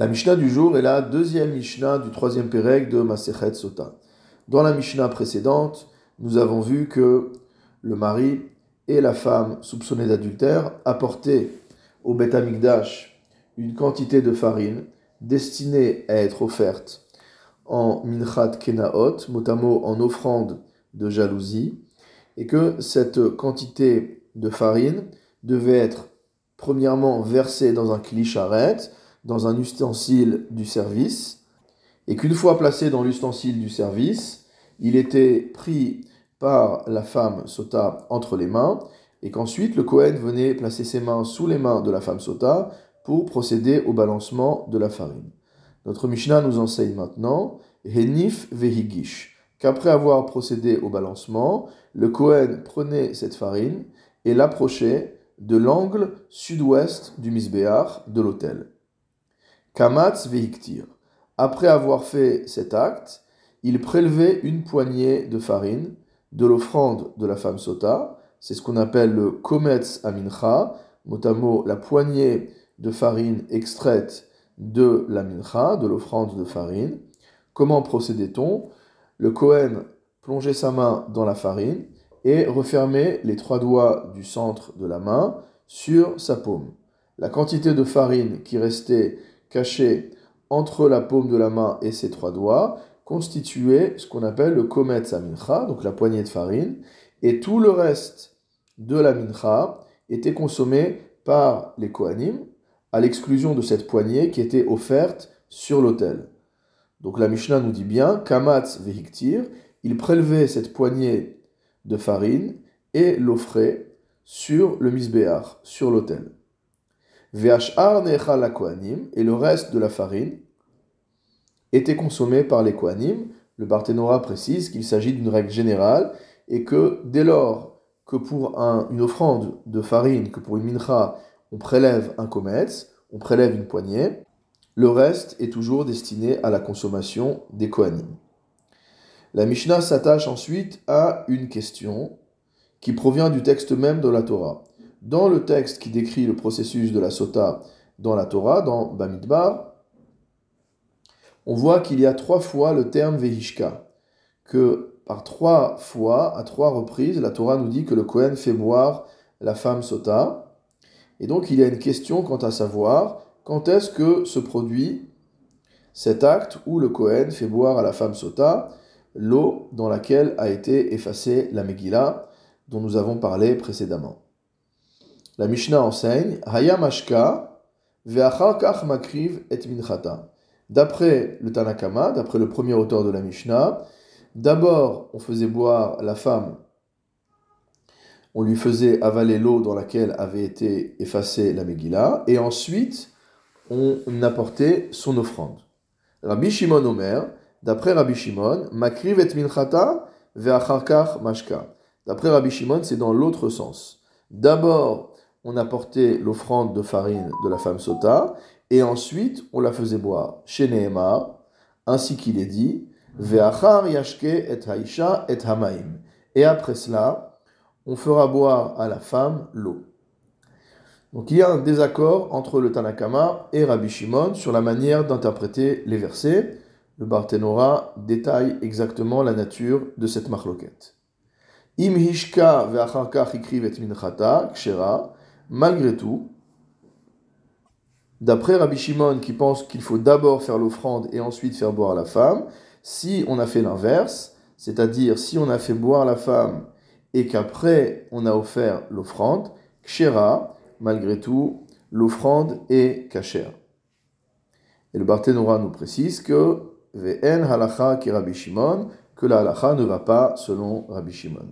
La Mishnah du jour est la deuxième Mishnah du troisième Pérec de Masechet Sota. Dans la Mishnah précédente, nous avons vu que le mari et la femme soupçonnée d'adultère apportaient au Beth Amikdash une quantité de farine destinée à être offerte en minchat kenaot, mot en offrande de jalousie, et que cette quantité de farine devait être premièrement versée dans un clicharet, dans un ustensile du service, et qu'une fois placé dans l'ustensile du service, il était pris par la femme sota entre les mains, et qu'ensuite le Kohen venait placer ses mains sous les mains de la femme sota pour procéder au balancement de la farine. Notre Mishnah nous enseigne maintenant Henif Vehigish, qu'après avoir procédé au balancement, le Kohen prenait cette farine et l'approchait de l'angle sud-ouest du Misbéach de l'autel. Kamatz vehiktir. Après avoir fait cet acte, il prélevait une poignée de farine de l'offrande de la femme sota. C'est ce qu'on appelle le kometz amincha, mot la poignée de farine extraite de la mincha, de l'offrande de farine. Comment procédait-on? Le Kohen plongeait sa main dans la farine et refermait les trois doigts du centre de la main sur sa paume. La quantité de farine qui restait caché entre la paume de la main et ses trois doigts, constituait ce qu'on appelle le kometz mincha, donc la poignée de farine, et tout le reste de la mincha était consommé par les kohanim, à l'exclusion de cette poignée qui était offerte sur l'autel. Donc la Mishnah nous dit bien, kamatz vehiktir, il prélevait cette poignée de farine et l'offrait sur le misbéach, sur l'autel. Et le reste de la farine était consommé par les kohanim. Le Barthénora précise qu'il s'agit d'une règle générale et que dès lors que pour une offrande de farine, que pour une mincha, on prélève un kometz, on prélève une poignée, le reste est toujours destiné à la consommation des kohanim. La Mishnah s'attache ensuite à une question qui provient du texte même de la Torah. Dans le texte qui décrit le processus de la sota dans la Torah, dans Bamidbar, on voit qu'il y a trois fois le terme Vehishka, que par trois fois, à trois reprises, la Torah nous dit que le Kohen fait boire la femme sota. Et donc il y a une question quant à savoir quand est-ce que se produit cet acte où le Kohen fait boire à la femme sota l'eau dans laquelle a été effacée la Megillah dont nous avons parlé précédemment. La Mishnah enseigne Hayamashka ve'achar makriv et minchata. D'après le Tanakama, d'après le premier auteur de la Mishnah, d'abord on faisait boire la femme, on lui faisait avaler l'eau dans laquelle avait été effacée la Megillah, et ensuite on apportait son offrande. Rabbi Shimon Omer, d'après Rabbi Shimon, makriv et minchata ve'achar mashka. D'après Rabbi Shimon, c'est dans l'autre sens. D'abord, on apportait l'offrande de farine de la femme sota, et ensuite on la faisait boire chez Nehemar, ainsi qu'il est dit, Ve'achar yashke et haisha et hamaim. Et après cela, on fera boire à la femme l'eau. Donc il y a un désaccord entre le Tanakama et Rabbi Shimon sur la manière d'interpréter les versets. Le Barthénora détaille exactement la nature de cette marloquette. Im hishka et minchata, Malgré tout, d'après Rabbi Shimon qui pense qu'il faut d'abord faire l'offrande et ensuite faire boire la femme, si on a fait l'inverse, c'est-à-dire si on a fait boire la femme et qu'après on a offert l'offrande, kshera, malgré tout, l'offrande est kashère. Et le Barthénora nous précise que ve'en halacha ki Shimon, que la halacha ne va pas selon Rabbi Shimon.